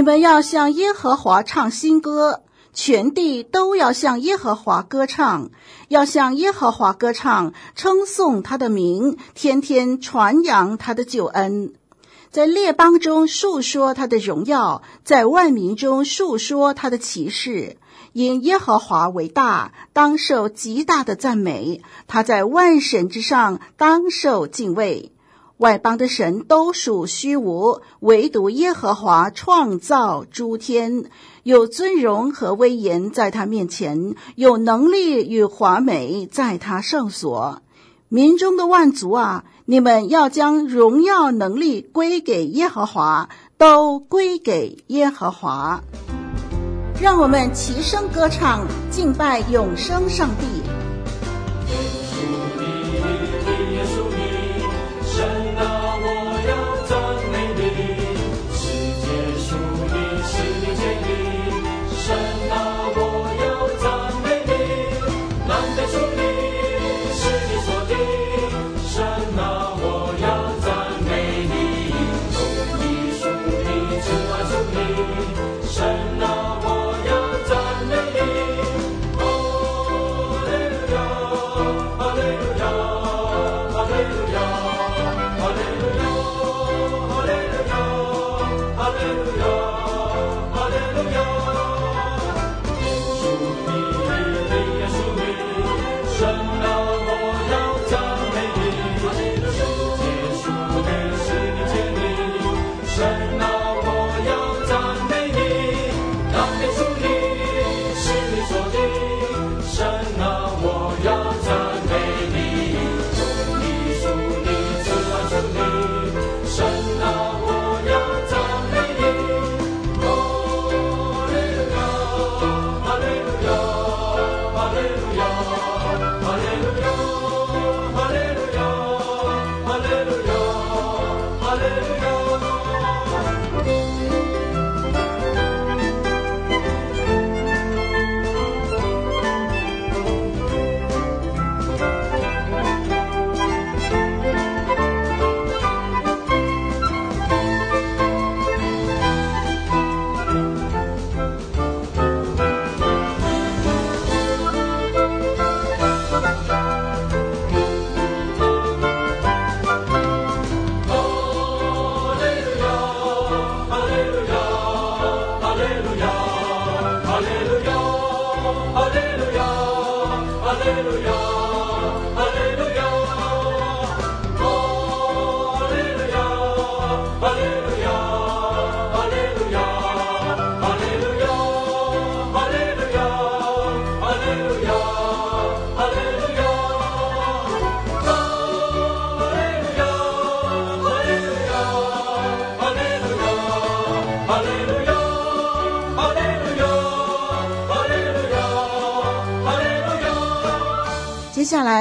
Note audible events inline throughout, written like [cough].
你们要向耶和华唱新歌，全地都要向耶和华歌唱，要向耶和华歌唱，称颂他的名，天天传扬他的救恩，在列邦中述说他的荣耀，在万民中述说他的奇事。因耶和华为大，当受极大的赞美；他在万神之上，当受敬畏。外邦的神都属虚无，唯独耶和华创造诸天，有尊荣和威严在他面前，有能力与华美在他圣所。民中的万族啊，你们要将荣耀能力归给耶和华，都归给耶和华。让我们齐声歌唱，敬拜永生上帝。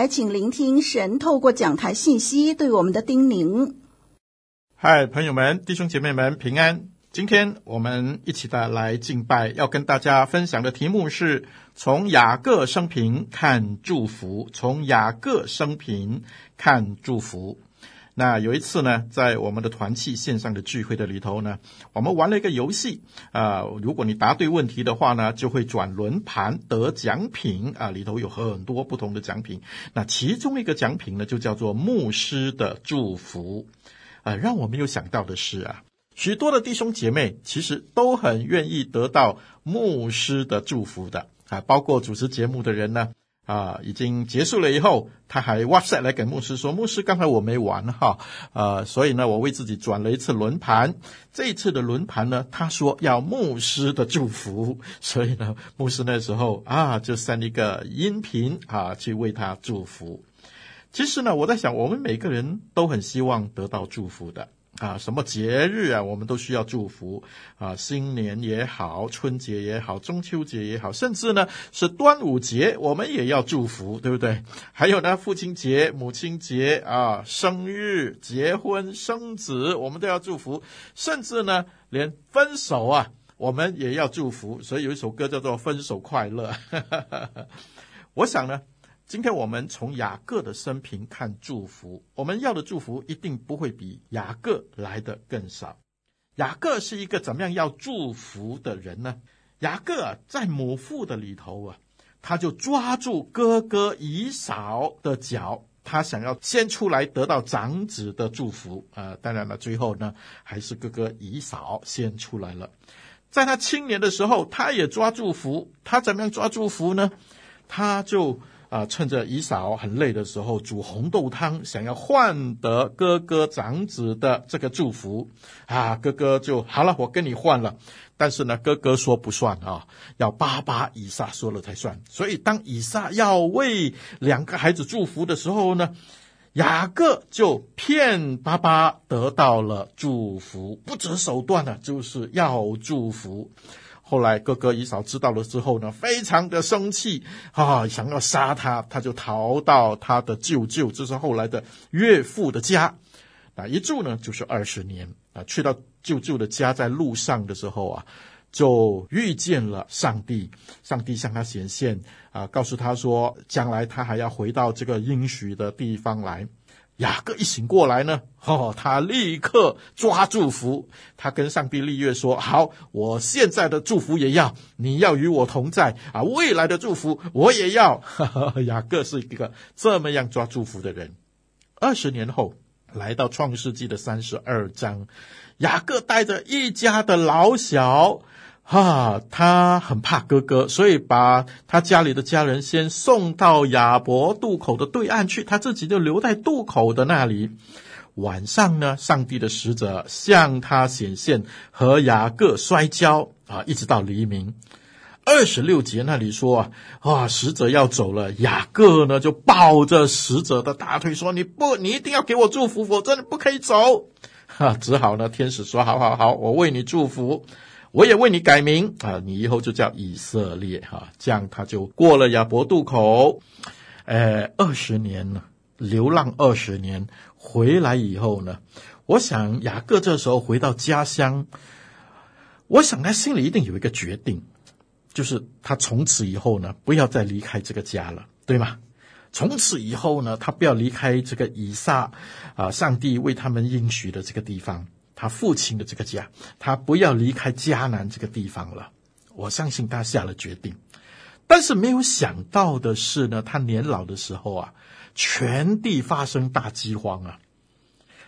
请聆听神透过讲台信息对我们的叮咛。嗨，朋友们、弟兄姐妹们，平安！今天我们一起的来敬拜，要跟大家分享的题目是从雅各生平看祝福。从雅各生平看祝福。那有一次呢，在我们的团契线上的聚会的里头呢，我们玩了一个游戏啊、如果你答对问题的话呢，就会转轮盘得奖品啊。里头有很多不同的奖品。那其中一个奖品呢，就叫做牧师的祝福啊。让我没有想到的是啊，许多的弟兄姐妹其实都很愿意得到牧师的祝福的啊，包括主持节目的人呢。啊，已经结束了以后，他还 WhatsApp 来给牧师说：“牧师，刚才我没玩哈，啊，所以呢，我为自己转了一次轮盘。这一次的轮盘呢，他说要牧师的祝福，所以呢，牧师那时候啊，就 send 一个音频啊，去为他祝福。其实呢，我在想，我们每个人都很希望得到祝福的。啊，什么节日啊，我们都需要祝福啊！新年也好，春节也好，中秋节也好，甚至呢是端午节，我们也要祝福，对不对？还有呢，父亲节、母亲节啊，生日、结婚、生子，我们都要祝福。甚至呢，连分手啊，我们也要祝福。所以有一首歌叫做《分手快乐》。[laughs] 我想呢。今天我们从雅各的生平看祝福，我们要的祝福一定不会比雅各来的更少。雅各是一个怎么样要祝福的人呢？雅各，在母腹的里头啊，他就抓住哥哥以扫的脚，他想要先出来得到长子的祝福啊。当然了，最后呢，还是哥哥以扫先出来了。在他青年的时候，他也抓祝福，他怎么样抓祝福呢？他就。啊，趁着以扫很累的时候煮红豆汤，想要换得哥哥长子的这个祝福啊，哥哥就好了，我跟你换了。但是呢，哥哥说不算啊，要爸爸以撒说了才算。所以当以撒要为两个孩子祝福的时候呢，雅各就骗爸爸得到了祝福，不择手段呢，就是要祝福。后来哥哥以扫知道了之后呢，非常的生气啊，想要杀他，他就逃到他的舅舅，这是后来的岳父的家，啊，一住呢就是二十年啊。去到舅舅的家，在路上的时候啊，就遇见了上帝，上帝向他显现啊，告诉他说，将来他还要回到这个应许的地方来。雅各一醒过来呢，哦，他立刻抓祝福，他跟上帝立约说：“好，我现在的祝福也要，你要与我同在啊，未来的祝福我也要。呵呵”雅各是一个这么样抓祝福的人。二十年后，来到创世纪的三十二章，雅各带着一家的老小。啊，他很怕哥哥，所以把他家里的家人先送到雅伯渡口的对岸去，他自己就留在渡口的那里。晚上呢，上帝的使者向他显现，和雅各摔跤啊，一直到黎明。二十六节那里说啊，啊，使者要走了，雅各呢就抱着使者的大腿说：“你不，你一定要给我祝福，否则你不可以走。”哈，只好呢，天使说：“好好好，我为你祝福。”我也为你改名啊，你以后就叫以色列哈，这样他就过了雅博渡口，呃，二十年了，流浪二十年，回来以后呢，我想雅各这时候回到家乡，我想他心里一定有一个决定，就是他从此以后呢，不要再离开这个家了，对吗？从此以后呢，他不要离开这个以撒啊，上帝为他们应许的这个地方。他父亲的这个家，他不要离开迦南这个地方了。我相信他下了决定，但是没有想到的是呢，他年老的时候啊，全地发生大饥荒啊，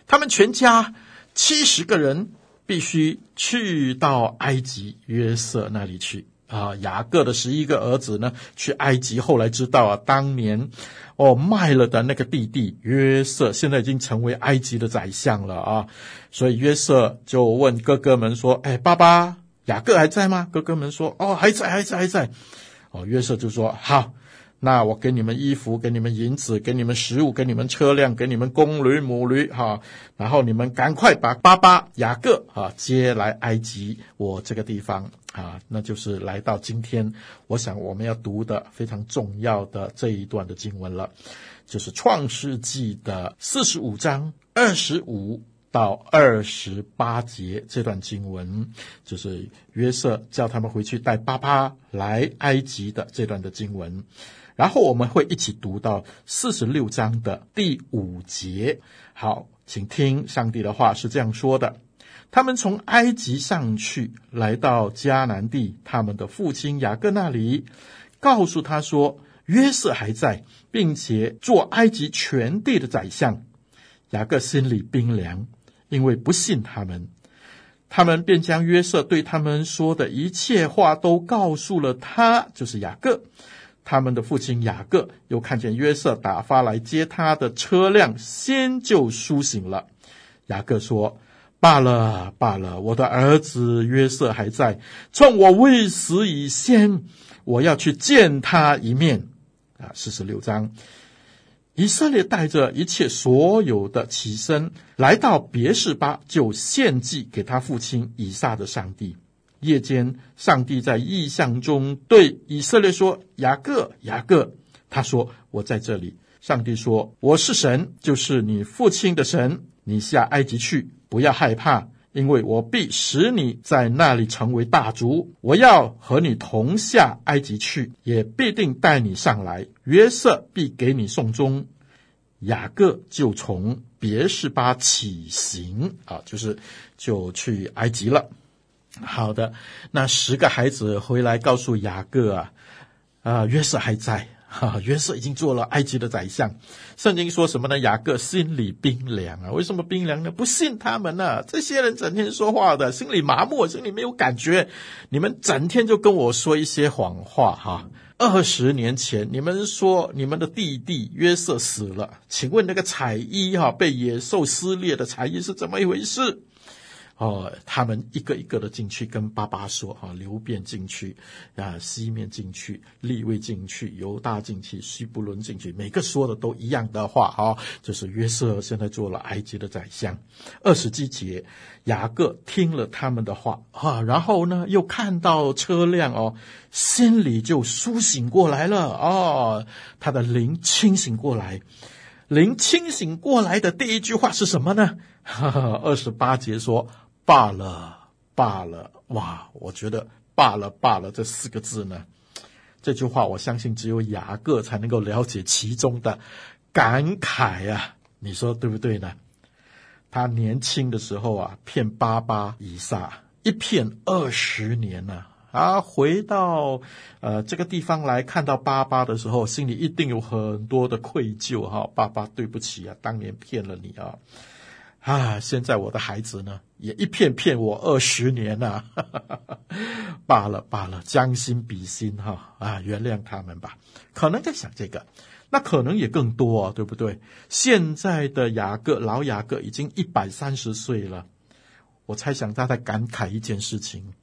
他们全家七十个人必须去到埃及约瑟那里去。啊，雅各的十一个儿子呢，去埃及。后来知道啊，当年哦卖了的那个弟弟约瑟，现在已经成为埃及的宰相了啊。所以约瑟就问哥哥们说：“哎，爸爸，雅各还在吗？”哥哥们说：“哦，还在，还在，还在。”哦，约瑟就说：“好。”那我给你们衣服，给你们银子，给你们食物，给你们车辆，给你们公驴母驴，哈，然后你们赶快把爸爸雅各啊接来埃及，我这个地方啊，那就是来到今天，我想我们要读的非常重要的这一段的经文了，就是创世纪的四十五章二十五到二十八节这段经文，就是约瑟叫他们回去带爸爸来埃及的这段的经文。然后我们会一起读到四十六章的第五节。好，请听上帝的话是这样说的：他们从埃及上去，来到迦南地，他们的父亲雅各那里，告诉他说，约瑟还在，并且做埃及全地的宰相。雅各心里冰凉，因为不信他们。他们便将约瑟对他们说的一切话都告诉了他，就是雅各。他们的父亲雅各又看见约瑟打发来接他的车辆，先就苏醒了。雅各说：“罢了，罢了，我的儿子约瑟还在。趁我未死以先，我要去见他一面。”啊，四十六章，以色列带着一切所有的起身，来到别是巴，就献祭给他父亲以撒的上帝。夜间，上帝在异象中对以色列说：“雅各，雅各。”他说：“我在这里。”上帝说：“我是神，就是你父亲的神。你下埃及去，不要害怕，因为我必使你在那里成为大族。我要和你同下埃及去，也必定带你上来。约瑟必给你送终。”雅各就从别是巴起行啊，就是就去埃及了。好的，那十个孩子回来告诉雅各啊，啊，约瑟还在。哈，约瑟已经做了埃及的宰相。圣经说什么呢？雅各心里冰凉啊！为什么冰凉呢？不信他们呢、这些人整天说话的，心里麻木，心里没有感觉。你们整天就跟我说一些谎话哈！二十年前，你们说你们的弟弟约瑟死了，请问那个彩衣哈被野兽撕裂的彩衣是怎么一回事？哦，他们一个一个的进去跟爸爸说：“哈，流便进去，啊，西面进去，利未进去，犹大进去，西布伦进去，每个说的都一样的话。哈，就是约瑟现在做了埃及的宰相。二十几节，雅各听了他们的话，哈，然后呢，又看到车辆哦，心里就苏醒过来了。哦，他的灵清醒过来，灵清醒过来的第一句话是什么呢？哈哈，二十八节说。罢了，罢了，哇！我觉得“罢了，罢了”这四个字呢，这句话我相信只有雅各才能够了解其中的感慨啊！你说对不对呢？他年轻的时候啊，骗爸爸以撒，一骗二十年呢啊，啊！回到呃这个地方来看到爸爸的时候，心里一定有很多的愧疚哈！爸爸，对不起啊，当年骗了你啊！啊，现在我的孩子呢，也一骗骗我二十年 [laughs] 了，罢了罢了，将心比心哈啊，原谅他们吧。可能在想这个，那可能也更多啊，对不对？现在的雅各老雅各已经一百三十岁了，我猜想他在感慨一件事情。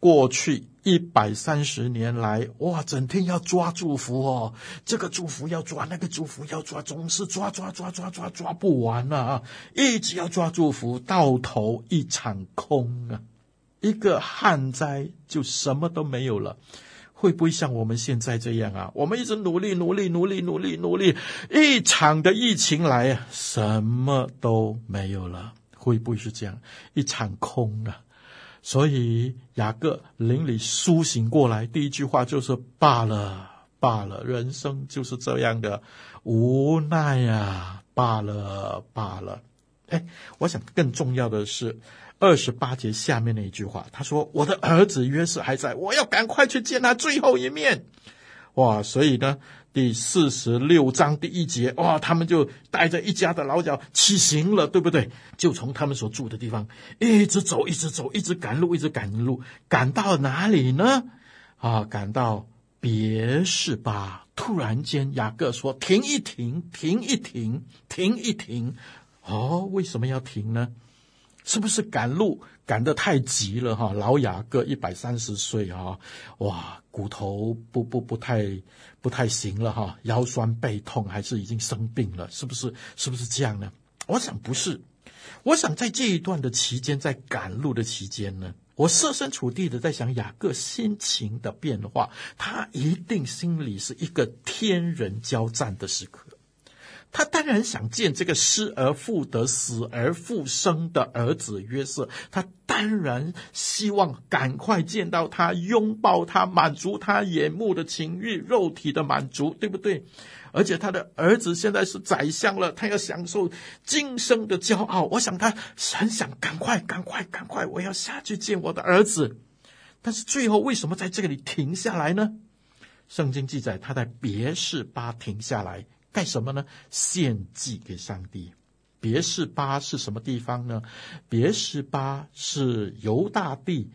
过去一百三十年来，哇，整天要抓祝福哦，这个祝福要抓，那个祝福要抓，总是抓抓抓抓抓抓不完啊！一直要抓祝福，到头一场空啊！一个旱灾就什么都没有了，会不会像我们现在这样啊？我们一直努力努力努力努力努力，一场的疫情来啊，什么都没有了，会不会是这样？一场空啊！所以雅各灵里苏醒过来，第一句话就是罢了，罢了，人生就是这样的无奈呀，罢了，罢了。哎，我想更重要的是二十八节下面那一句话，他说：“我的儿子约瑟还在，我要赶快去见他最后一面。”哇，所以呢。第四十六章第一节，哇，他们就带着一家的老小起行了，对不对？就从他们所住的地方一直走，一直走，一直赶路，一直赶路，赶到哪里呢？啊，赶到别是吧。突然间，雅各说：“停一停，停一停，停一停。”哦，为什么要停呢？是不是赶路赶得太急了？哈，老雅各一百三十岁啊，哇，骨头不不不太不太行了哈，腰酸背痛，还是已经生病了？是不是？是不是这样呢？我想不是，我想在这一段的期间，在赶路的期间呢，我设身处地的在想雅各心情的变化，他一定心里是一个天人交战的时刻。他当然想见这个失而复得、死而复生的儿子约瑟，他当然希望赶快见到他，拥抱他，满足他眼目的情欲、肉体的满足，对不对？而且他的儿子现在是宰相了，他要享受今生的骄傲。我想他很想赶快、赶快、赶快，我要下去见我的儿子。但是最后为什么在这里停下来呢？圣经记载他在别是巴停下来。干什么呢？献祭给上帝。别是巴是什么地方呢？别是巴是犹大地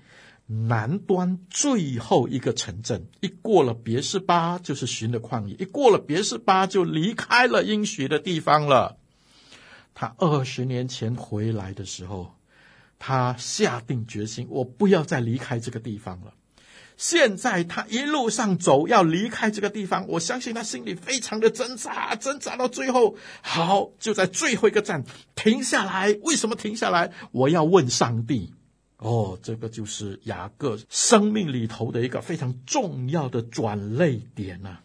南端最后一个城镇。一过了别是巴，就是寻的旷野；一过了别是巴，就离开了应许的地方了。他二十年前回来的时候，他下定决心，我不要再离开这个地方了。现在他一路上走，要离开这个地方，我相信他心里非常的挣扎，挣扎到最后，好，就在最后一个站停下来。为什么停下来？我要问上帝。哦，这个就是雅各生命里头的一个非常重要的转捩点啊！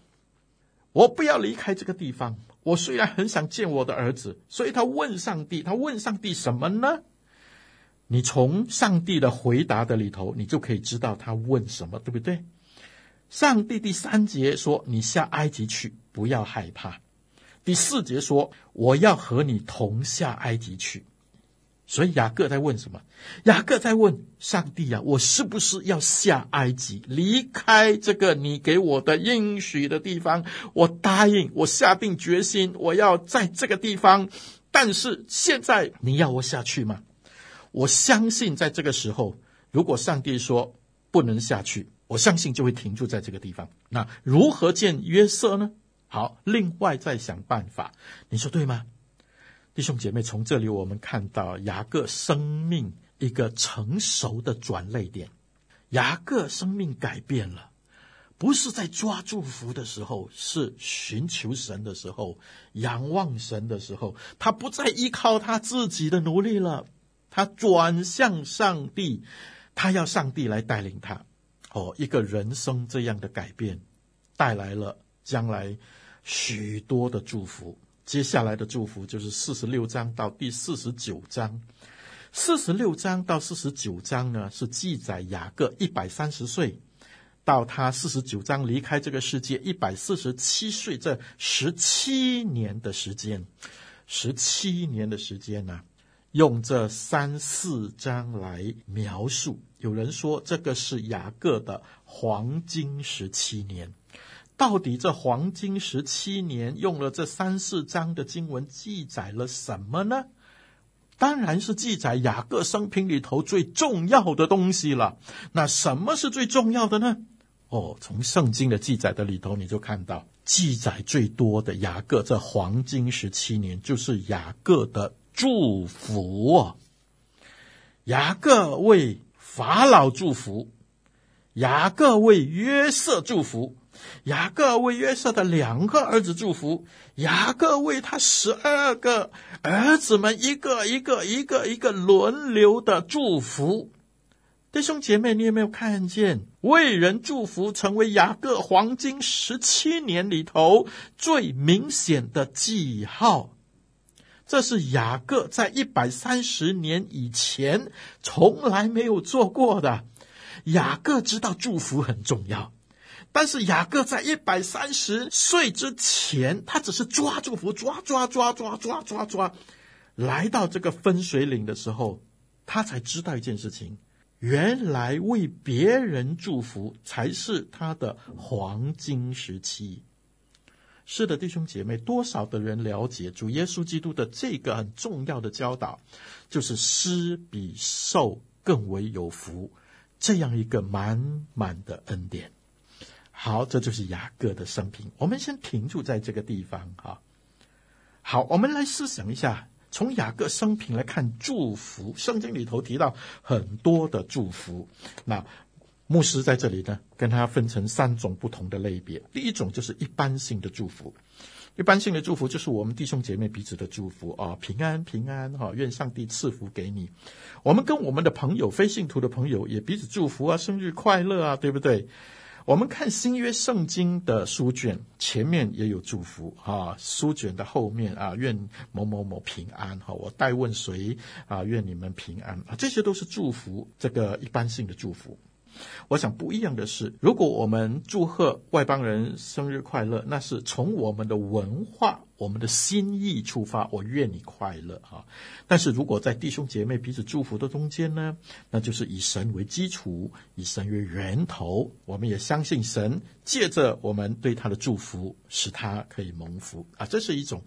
我不要离开这个地方。我虽然很想见我的儿子，所以他问上帝，他问上帝什么呢？你从上帝的回答的里头，你就可以知道他问什么，对不对？上帝第三节说：“你下埃及去，不要害怕。”第四节说：“我要和你同下埃及去。”所以雅各在问什么？雅各在问上帝啊，我是不是要下埃及，离开这个你给我的应许的地方？我答应，我下定决心，我要在这个地方。但是现在你要我下去吗？我相信在这个时候，如果上帝说不能下去，我相信就会停住在这个地方。那如何见约瑟呢？好，另外再想办法。你说对吗？弟兄姐妹，从这里我们看到雅各生命一个成熟的转捩点。雅各生命改变了，不是在抓祝福的时候，是寻求神的时候，仰望神的时候，他不再依靠他自己的努力了，他转向上帝，他要上帝来带领他。哦，一个人生这样的改变，带来了将来许多的祝福。接下来的祝福就是四十六章到第四十九章。四十六章到四十九章呢，是记载雅各一百三十岁到他四十九章离开这个世界一百四十七岁这十七年的时间。十七年的时间呢，用这三四章来描述。有人说这个是雅各的黄金十七年。到底这黄金十七年用了这三四章的经文记载了什么呢？当然是记载雅各生平里头最重要的东西了。那什么是最重要的呢？哦，从圣经的记载的里头，你就看到记载最多的雅各这黄金十七年，就是雅各的祝福。雅各为法老祝福，雅各为约瑟祝福。雅各为约瑟的两个儿子祝福，雅各为他十二个儿子们一个一个一个一个轮流的祝福。弟兄姐妹，你有没有看见为人祝福成为雅各黄金十七年里头最明显的记号？这是雅各在一百三十年以前从来没有做过的。雅各知道祝福很重要。但是雅各在一百三十岁之前，他只是抓祝福，抓抓抓抓抓抓抓，来到这个分水岭的时候，他才知道一件事情：原来为别人祝福才是他的黄金时期。是的，弟兄姐妹，多少的人了解主耶稣基督的这个很重要的教导，就是施比受更为有福，这样一个满满的恩典。好，这就是雅各的生平。我们先停住在这个地方哈。好，我们来思想一下，从雅各生平来看祝福。圣经里头提到很多的祝福。那牧师在这里呢，跟他分成三种不同的类别。第一种就是一般性的祝福。一般性的祝福就是我们弟兄姐妹彼此的祝福啊，平安平安哈，愿上帝赐福给你。我们跟我们的朋友、非信徒的朋友也彼此祝福啊，生日快乐啊，对不对？我们看新约圣经的书卷，前面也有祝福啊，书卷的后面啊，愿某某某平安哈，我代问谁啊，愿你们平安啊，这些都是祝福，这个一般性的祝福。我想不一样的是，如果我们祝贺外邦人生日快乐，那是从我们的文化、我们的心意出发，我愿你快乐啊。但是如果在弟兄姐妹彼此祝福的中间呢，那就是以神为基础，以神为源头，我们也相信神借着我们对他的祝福，使他可以蒙福啊，这是一种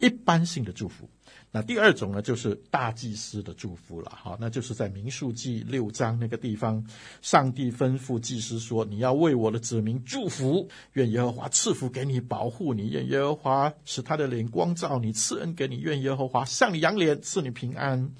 一般性的祝福。那第二种呢，就是大祭司的祝福了，哈，那就是在民数记六章那个地方，上帝吩咐祭司说：“你要为我的子民祝福，愿耶和华赐福给你，保护你；愿耶和华使他的脸光照你，赐恩给你；愿耶和华向你扬脸，赐你平安。”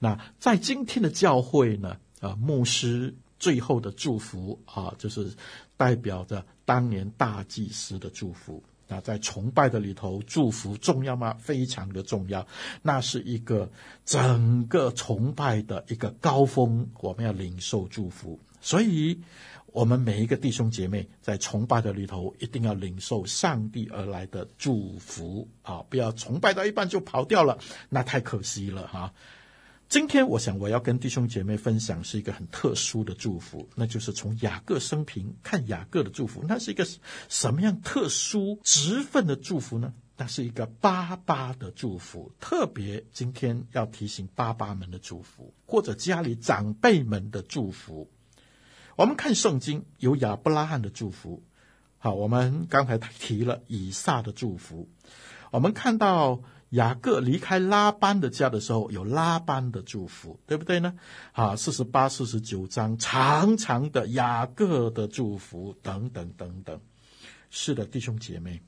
那在今天的教会呢，啊，牧师最后的祝福啊，就是代表着当年大祭司的祝福。那在崇拜的里头，祝福重要吗？非常的重要。那是一个整个崇拜的一个高峰，我们要领受祝福。所以，我们每一个弟兄姐妹在崇拜的里头，一定要领受上帝而来的祝福啊！不要崇拜到一半就跑掉了，那太可惜了哈。今天，我想我要跟弟兄姐妹分享是一个很特殊的祝福，那就是从雅各生平看雅各的祝福，那是一个什么样特殊职分的祝福呢？那是一个爸爸的祝福，特别今天要提醒爸爸们的祝福，或者家里长辈们的祝福。我们看圣经有亚伯拉罕的祝福，好，我们刚才提了以撒的祝福，我们看到。雅各离开拉班的家的时候，有拉班的祝福，对不对呢？啊，四十八、四十九章长长的雅各的祝福，等等等等。是的，弟兄姐妹，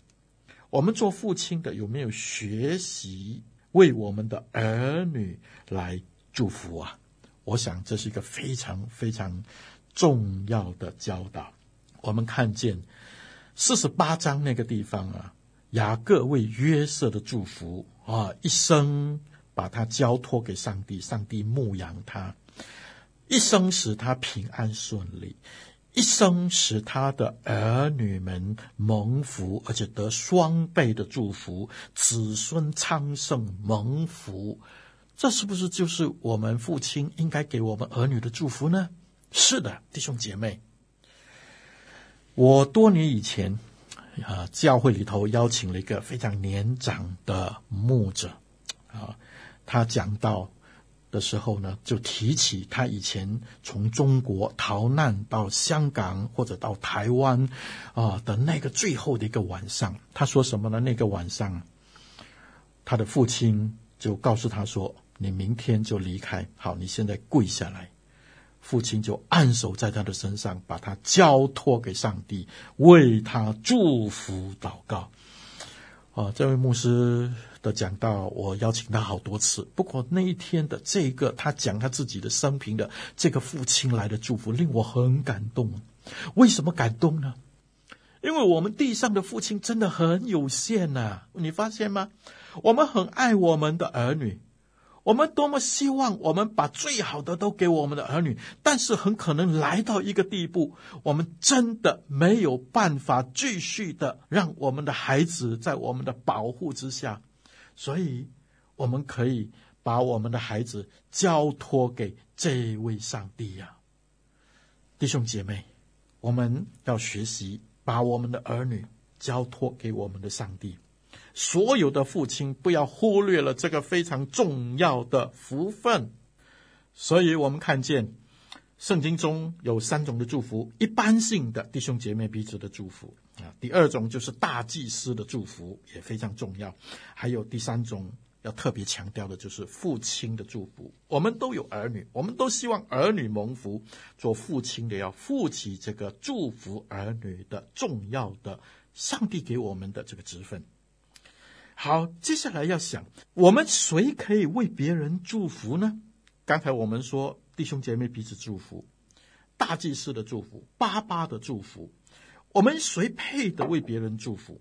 我们做父亲的有没有学习为我们的儿女来祝福啊？我想这是一个非常非常重要的教导。我们看见四十八章那个地方啊。雅各为约瑟的祝福啊，一生把他交托给上帝，上帝牧养他，一生使他平安顺利，一生使他的儿女们蒙福，而且得双倍的祝福，子孙昌盛蒙福。这是不是就是我们父亲应该给我们儿女的祝福呢？是的，弟兄姐妹，我多年以前。啊，教会里头邀请了一个非常年长的牧者，啊，他讲到的时候呢，就提起他以前从中国逃难到香港或者到台湾啊的那个最后的一个晚上，他说什么呢？那个晚上，他的父亲就告诉他说：“你明天就离开，好，你现在跪下来。”父亲就按手在他的身上，把他交托给上帝，为他祝福祷告。啊，这位牧师的讲道，我邀请他好多次。不过那一天的这个，他讲他自己的生平的这个父亲来的祝福，令我很感动。为什么感动呢？因为我们地上的父亲真的很有限呐，你发现吗？我们很爱我们的儿女。我们多么希望我们把最好的都给我们的儿女，但是很可能来到一个地步，我们真的没有办法继续的让我们的孩子在我们的保护之下，所以我们可以把我们的孩子交托给这位上帝呀，弟兄姐妹，我们要学习把我们的儿女交托给我们的上帝。所有的父亲不要忽略了这个非常重要的福分，所以我们看见圣经中有三种的祝福：一般性的弟兄姐妹彼此的祝福啊；第二种就是大祭司的祝福，也非常重要；还有第三种要特别强调的，就是父亲的祝福。我们都有儿女，我们都希望儿女蒙福，做父亲的要负起这个祝福儿女的重要的上帝给我们的这个职分。好，接下来要想，我们谁可以为别人祝福呢？刚才我们说弟兄姐妹彼此祝福，大祭司的祝福，爸爸的祝福，我们谁配得为别人祝福？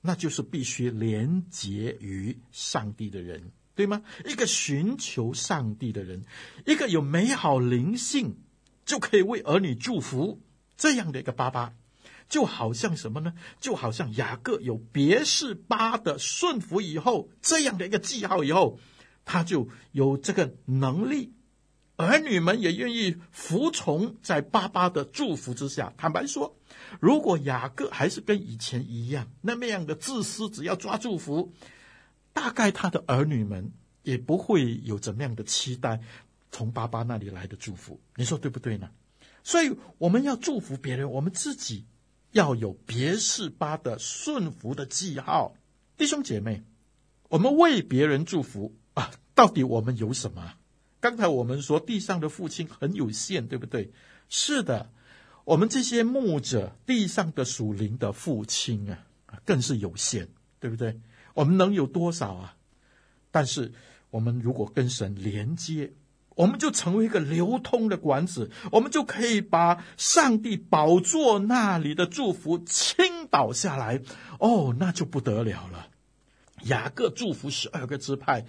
那就是必须连结于上帝的人，对吗？一个寻求上帝的人，一个有美好灵性，就可以为儿女祝福，这样的一个爸爸。就好像什么呢？就好像雅各有别是巴的顺服以后，这样的一个记号以后，他就有这个能力，儿女们也愿意服从在爸爸的祝福之下。坦白说，如果雅各还是跟以前一样那么样的自私，只要抓祝福，大概他的儿女们也不会有怎么样的期待从爸爸那里来的祝福。你说对不对呢？所以我们要祝福别人，我们自己。要有别是巴的顺服的记号，弟兄姐妹，我们为别人祝福啊！到底我们有什么？刚才我们说地上的父亲很有限，对不对？是的，我们这些牧者，地上的属灵的父亲啊，更是有限，对不对？我们能有多少啊？但是我们如果跟神连接，我们就成为一个流通的管子，我们就可以把上帝宝座那里的祝福倾倒下来。哦，那就不得了了。雅各祝福十二个支派。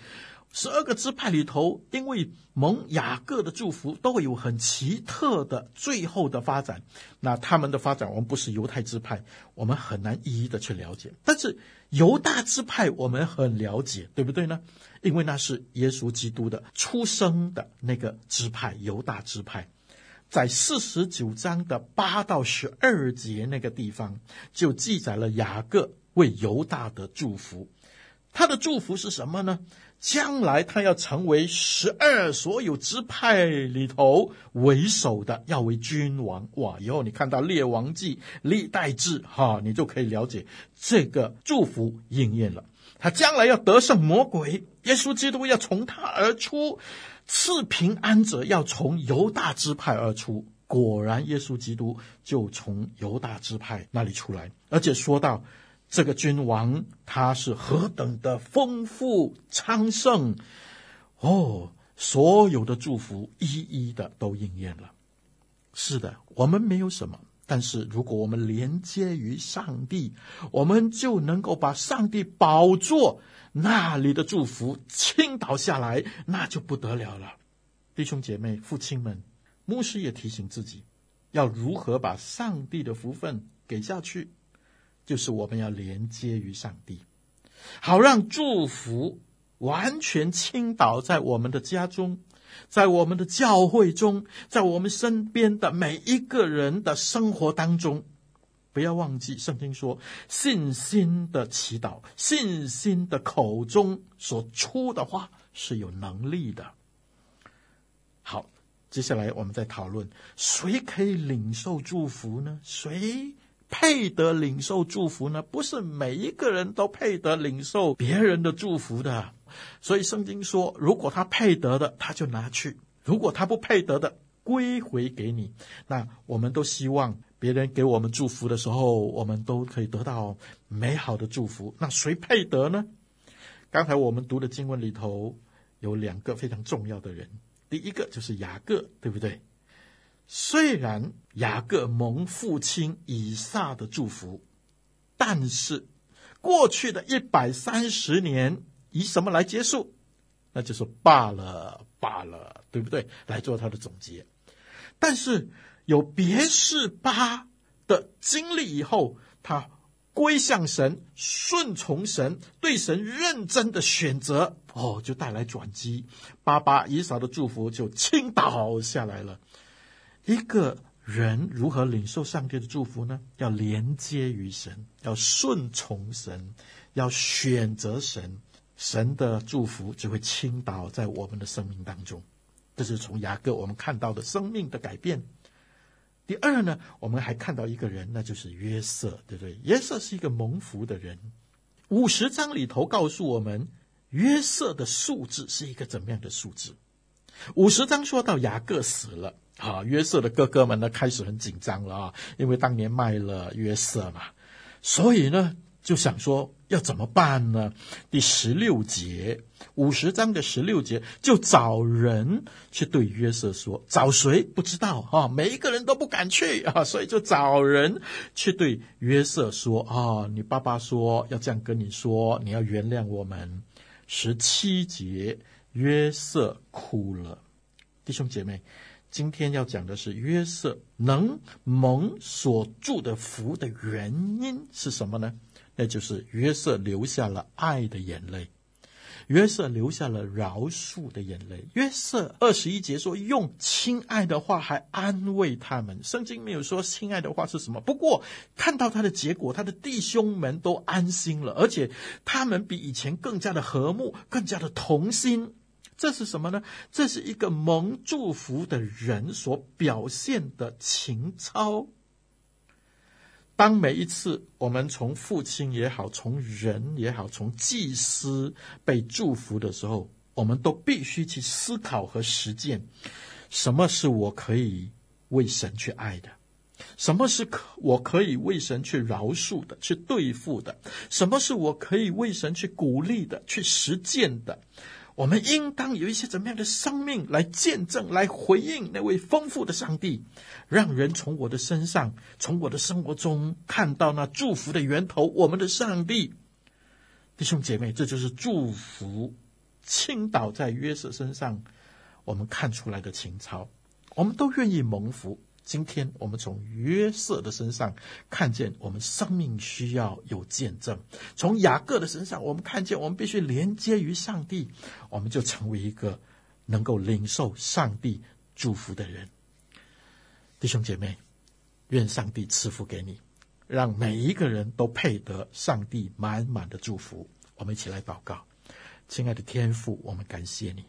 十二个支派里头，因为蒙雅各的祝福，都会有很奇特的最后的发展。那他们的发展，我们不是犹太支派，我们很难一一的去了解。但是犹大支派，我们很了解，对不对呢？因为那是耶稣基督的出生的那个支派，犹大支派，在四十九章的八到十二节那个地方，就记载了雅各为犹大的祝福。他的祝福是什么呢？将来他要成为十二所有支派里头为首的，要为君王。哇！以后你看到列王记、历代志，哈，你就可以了解这个祝福应验了。他将来要得胜魔鬼，耶稣基督要从他而出，赐平安者要从犹大支派而出。果然，耶稣基督就从犹大支派那里出来，而且说到。这个君王他是何等的丰富昌盛哦！所有的祝福一一的都应验了。是的，我们没有什么，但是如果我们连接于上帝，我们就能够把上帝宝座那里的祝福倾倒下来，那就不得了了。弟兄姐妹、父亲们，牧师也提醒自己，要如何把上帝的福分给下去。就是我们要连接于上帝，好让祝福完全倾倒在我们的家中，在我们的教会中，在我们身边的每一个人的生活当中。不要忘记，圣经说，信心的祈祷，信心的口中所出的话是有能力的。好，接下来我们再讨论，谁可以领受祝福呢？谁？配得领受祝福呢？不是每一个人都配得领受别人的祝福的。所以圣经说，如果他配得的，他就拿去；如果他不配得的，归回给你。那我们都希望别人给我们祝福的时候，我们都可以得到美好的祝福。那谁配得呢？刚才我们读的经文里头有两个非常重要的人，第一个就是雅各，对不对？虽然雅各蒙父亲以撒的祝福，但是过去的一百三十年以什么来结束？那就是罢了，罢了，对不对？来做他的总结。但是有别是巴的经历以后，他归向神，顺从神，对神认真的选择，哦，就带来转机。八八以扫的祝福就倾倒下来了。一个人如何领受上帝的祝福呢？要连接于神，要顺从神，要选择神，神的祝福就会倾倒在我们的生命当中。这是从雅各我们看到的生命的改变。第二呢，我们还看到一个人，那就是约瑟，对不对？约瑟是一个蒙福的人。五十章里头告诉我们，约瑟的数字是一个怎么样的数字？五十章说到雅各死了。啊，约瑟的哥哥们呢，开始很紧张了啊，因为当年卖了约瑟嘛，所以呢就想说要怎么办呢？第十六节，五十章的十六节，就找人去对约瑟说，找谁不知道啊，每一个人都不敢去啊，所以就找人去对约瑟说啊，你爸爸说要这样跟你说，你要原谅我们。十七节，约瑟哭了，弟兄姐妹。今天要讲的是约瑟能蒙所祝的福的原因是什么呢？那就是约瑟流下了爱的眼泪，约瑟流下了饶恕的眼泪。约瑟二十一节说，用亲爱的话还安慰他们。圣经没有说亲爱的话是什么，不过看到他的结果，他的弟兄们都安心了，而且他们比以前更加的和睦，更加的同心。这是什么呢？这是一个蒙祝福的人所表现的情操。当每一次我们从父亲也好，从人也好，从祭司被祝福的时候，我们都必须去思考和实践：什么是我可以为神去爱的？什么是可我可以为神去饶恕的、去对付的？什么是我可以为神去鼓励的、去实践的？我们应当有一些怎么样的生命来见证、来回应那位丰富的上帝，让人从我的身上、从我的生活中看到那祝福的源头——我们的上帝。弟兄姐妹，这就是祝福倾倒在约瑟身上，我们看出来的情操。我们都愿意蒙福。今天我们从约瑟的身上看见，我们生命需要有见证；从雅各的身上，我们看见我们必须连接于上帝，我们就成为一个能够领受上帝祝福的人。弟兄姐妹，愿上帝赐福给你，让每一个人都配得上帝满满的祝福。我们一起来祷告，亲爱的天父，我们感谢你，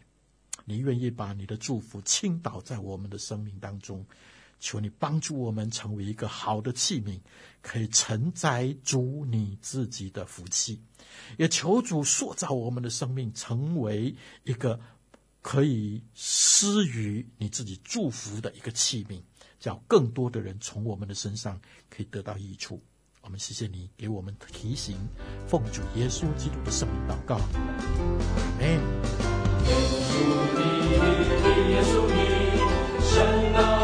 你愿意把你的祝福倾倒在我们的生命当中。求你帮助我们成为一个好的器皿，可以承载主你自己的福气；也求主塑造我们的生命，成为一个可以施予你自己祝福的一个器皿，叫更多的人从我们的身上可以得到益处。我们谢谢你给我们提醒，奉主耶稣基督的圣名祷告，阿门。耶稣你，耶稣你，神啊。